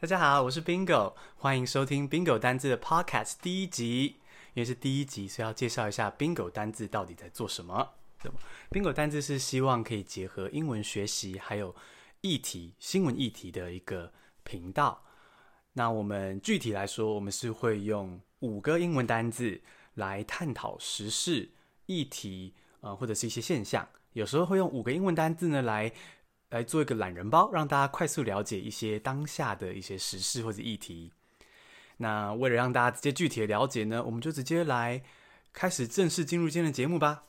大家好，我是 Bingo，欢迎收听 Bingo 单字的 Podcast 第一集。因为是第一集，所以要介绍一下 Bingo 单字到底在做什么。Bingo 单字是希望可以结合英文学习还有议题、新闻议题的一个频道。那我们具体来说，我们是会用五个英文单字来探讨时事议题，呃，或者是一些现象。有时候会用五个英文单字呢来。来做一个懒人包，让大家快速了解一些当下的一些时事或者议题。那为了让大家直接具体的了解呢，我们就直接来开始正式进入今天的节目吧。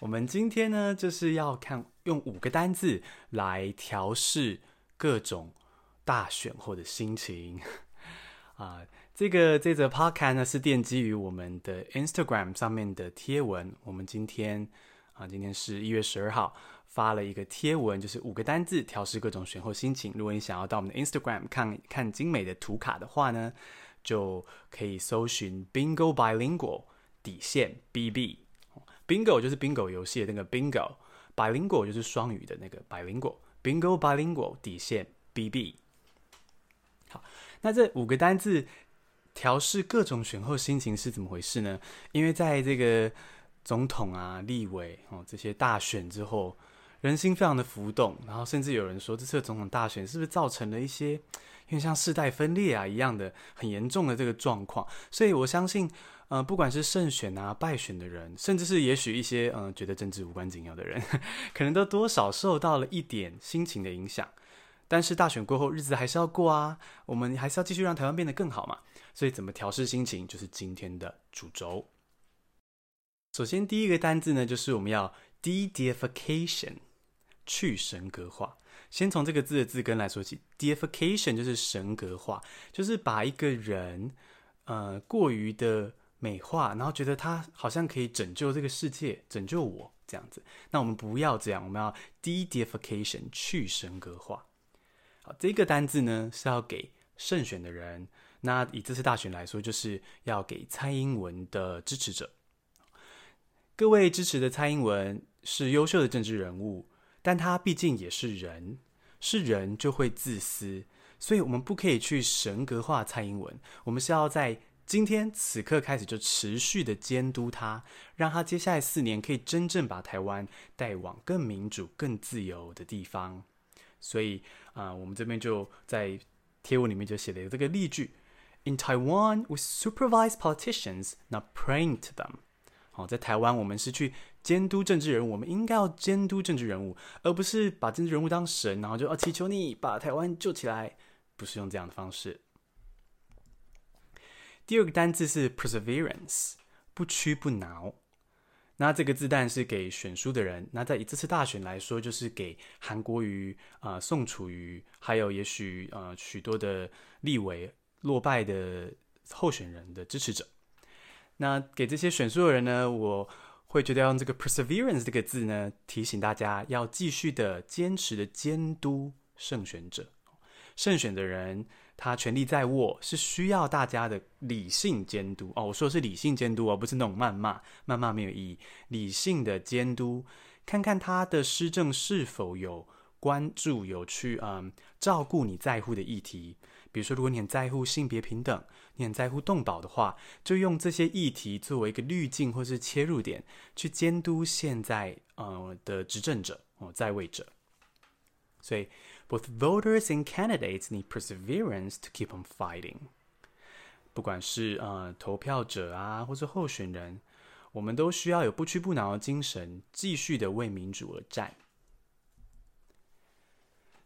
我们今天呢，就是要看用五个单字来调试各种大选后的心情啊。这个这则 podcast 呢，是奠基于我们的 Instagram 上面的贴文。我们今天啊，今天是一月十二号，发了一个贴文，就是五个单字调试各种选后心情。如果你想要到我们的 Instagram 看看精美的图卡的话呢，就可以搜寻 Bingo Bilingual 底线 BB。Bingo 就是 Bingo 游戏的那个 Bingo，Bilingual 就是双语的那个 Bilingual。Bingo Bilingual 底线 BB。好，那这五个单字。调试各种选后心情是怎么回事呢？因为在这个总统啊、立委哦这些大选之后，人心非常的浮动，然后甚至有人说，这次的总统大选是不是造成了一些，因为像世代分裂啊一样的很严重的这个状况？所以我相信，呃，不管是胜选啊、败选的人，甚至是也许一些嗯、呃、觉得政治无关紧要的人，可能都多少受到了一点心情的影响。但是大选过后，日子还是要过啊，我们还是要继续让台湾变得更好嘛。所以，怎么调试心情，就是今天的主轴。首先，第一个单字呢，就是我们要 deification，去神格化。先从这个字的字根来说起，deification 就是神格化，就是把一个人呃过于的美化，然后觉得他好像可以拯救这个世界，拯救我这样子。那我们不要这样，我们要 deification，去神格化。好，这个单字呢是要给胜选的人。那以这次大选来说，就是要给蔡英文的支持者。各位支持的蔡英文是优秀的政治人物，但他毕竟也是人，是人就会自私，所以我们不可以去神格化蔡英文。我们是要在今天此刻开始就持续的监督他，让他接下来四年可以真正把台湾带往更民主、更自由的地方。所以啊、我们这边就在贴文里面就写了这个例句。In Taiwan, we supervise politicians, not praying to them. 好，在台湾，我们是去监督政治人物，我们应该要监督政治人物，而不是把政治人物当神，然后就啊祈求你把台湾救起来，不是用这样的方式。第二个单字是 perseverance，不屈不挠。那这个字当然是给选书的人。那在以这次大选来说，就是给韩国瑜啊、宋楚瑜，还有也许呃许多的立委。落败的候选人的支持者，那给这些选书的人呢，我会觉得要用这个 perseverance 这个字呢，提醒大家要继续的坚持的监督胜选者。胜选的人他权力在握，是需要大家的理性监督哦。我说的是理性监督，而不是那种谩骂，谩骂没有意义。理性的监督，看看他的施政是否有关注，有去嗯照顾你在乎的议题。比如说，如果你很在乎性别平等，你很在乎动保的话，就用这些议题作为一个滤镜或是切入点，去监督现在呃的执政者哦在位者。所以，both voters and candidates need perseverance to keep on fighting。不管是呃投票者啊，或是候选人，我们都需要有不屈不挠的精神，继续的为民主而战。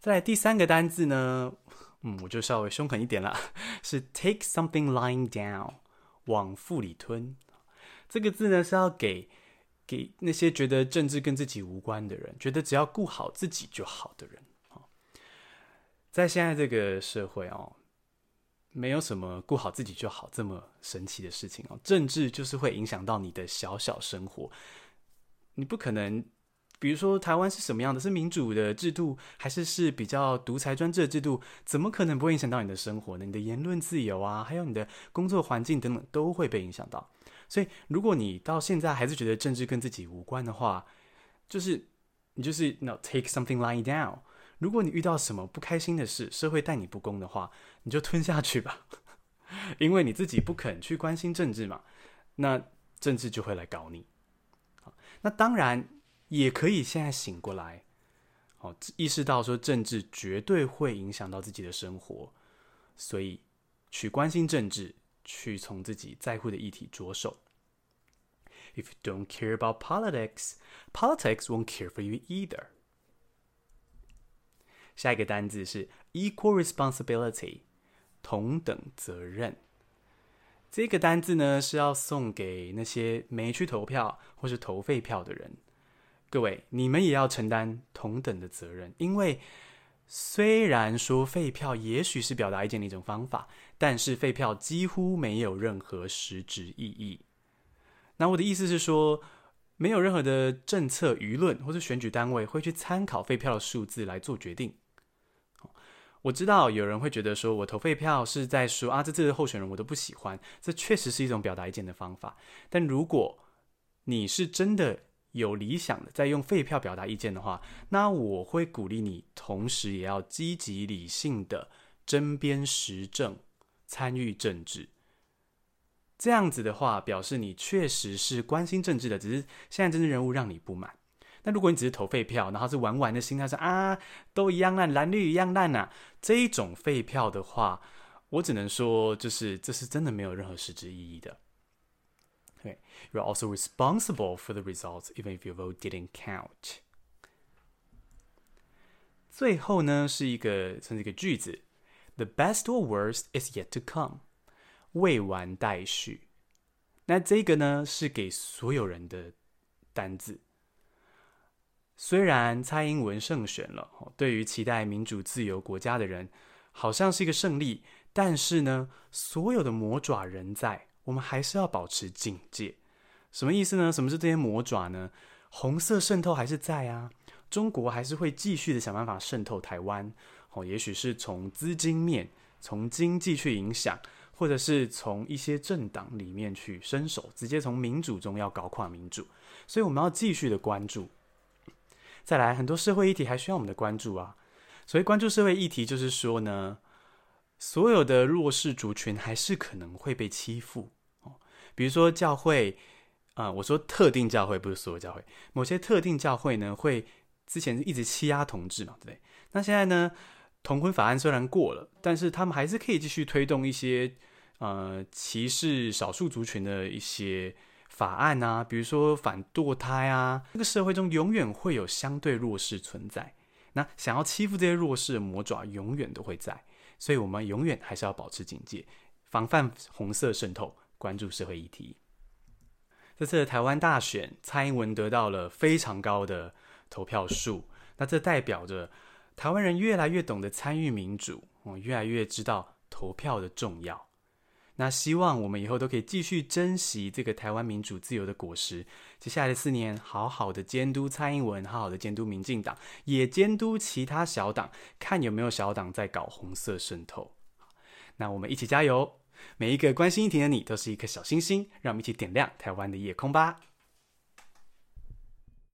再来第三个单字呢？嗯，我就稍微凶狠一点了，是 take something lying down，往腹里吞。这个字呢是要给给那些觉得政治跟自己无关的人，觉得只要顾好自己就好的人。在现在这个社会哦，没有什么顾好自己就好这么神奇的事情哦。政治就是会影响到你的小小生活，你不可能。比如说，台湾是什么样的？是民主的制度，还是是比较独裁专制的制度？怎么可能不会影响到你的生活呢？你的言论自由啊，还有你的工作环境等等，都会被影响到。所以，如果你到现在还是觉得政治跟自己无关的话，就是你就是 no take something lying down。如果你遇到什么不开心的事，社会待你不公的话，你就吞下去吧，因为你自己不肯去关心政治嘛，那政治就会来搞你。那当然也可以现在醒过来，哦，意识到说政治绝对会影响到自己的生活，所以去关心政治，去从自己在乎的议题着手。If you don't care about politics, politics won't care for you either. 下一个单字是 equal responsibility，同等责任。这个单字呢是要送给那些没去投票或是投废票的人。各位，你们也要承担同等的责任，因为虽然说废票也许是表达意见的一种方法，但是废票几乎没有任何实质意义。那我的意思是说，没有任何的政策、舆论或者选举单位会去参考废票的数字来做决定。我知道有人会觉得说，我投废票是在说啊，这次的候选人我都不喜欢，这确实是一种表达意见的方法。但如果你是真的有理想的，在用废票表达意见的话，那我会鼓励你，同时也要积极理性的针砭时政，参与政治。这样子的话，表示你确实是关心政治的，只是现在政治人物让你不满。那如果你只是投废票，然后是玩玩的心态，说啊都一样烂，蓝绿一样烂呐，这一种废票的话，我只能说，就是这是真的没有任何实质意义的。ok you're also responsible for the results, even if your vote didn't count. 最后呢，是一个甚至一个句子：The best or worst is yet to come，未完待续。那这个呢，是给所有人的单字。虽然蔡英文胜选了，对于期待民主自由国家的人，好像是一个胜利，但是呢，所有的魔爪仍在，我们还是要保持警戒。什么意思呢？什么是这些魔爪呢？红色渗透还是在啊，中国还是会继续的想办法渗透台湾，哦，也许是从资金面、从经济去影响，或者是从一些政党里面去伸手，直接从民主中要搞垮民主，所以我们要继续的关注。再来，很多社会议题还需要我们的关注啊。所以关注社会议题，就是说呢，所有的弱势族群还是可能会被欺负。比如说教会，啊、我说特定教会不是所有教会，某些特定教会呢，会之前一直欺压同志嘛，对不对？那现在呢，同婚法案虽然过了，但是他们还是可以继续推动一些呃歧视少数族群的一些。法案啊，比如说反堕胎啊，这个社会中永远会有相对弱势存在。那想要欺负这些弱势的魔爪，永远都会在。所以，我们永远还是要保持警戒，防范红色渗透，关注社会议题。这次的台湾大选，蔡英文得到了非常高的投票数，那这代表着台湾人越来越懂得参与民主，我越来越知道投票的重要。那希望我们以后都可以继续珍惜这个台湾民主自由的果实。接下来的四年，好好的监督蔡英文，好好的监督民进党，也监督其他小党，看有没有小党在搞红色渗透。那我们一起加油！每一个关心议题的你，都是一颗小星星，让我们一起点亮台湾的夜空吧。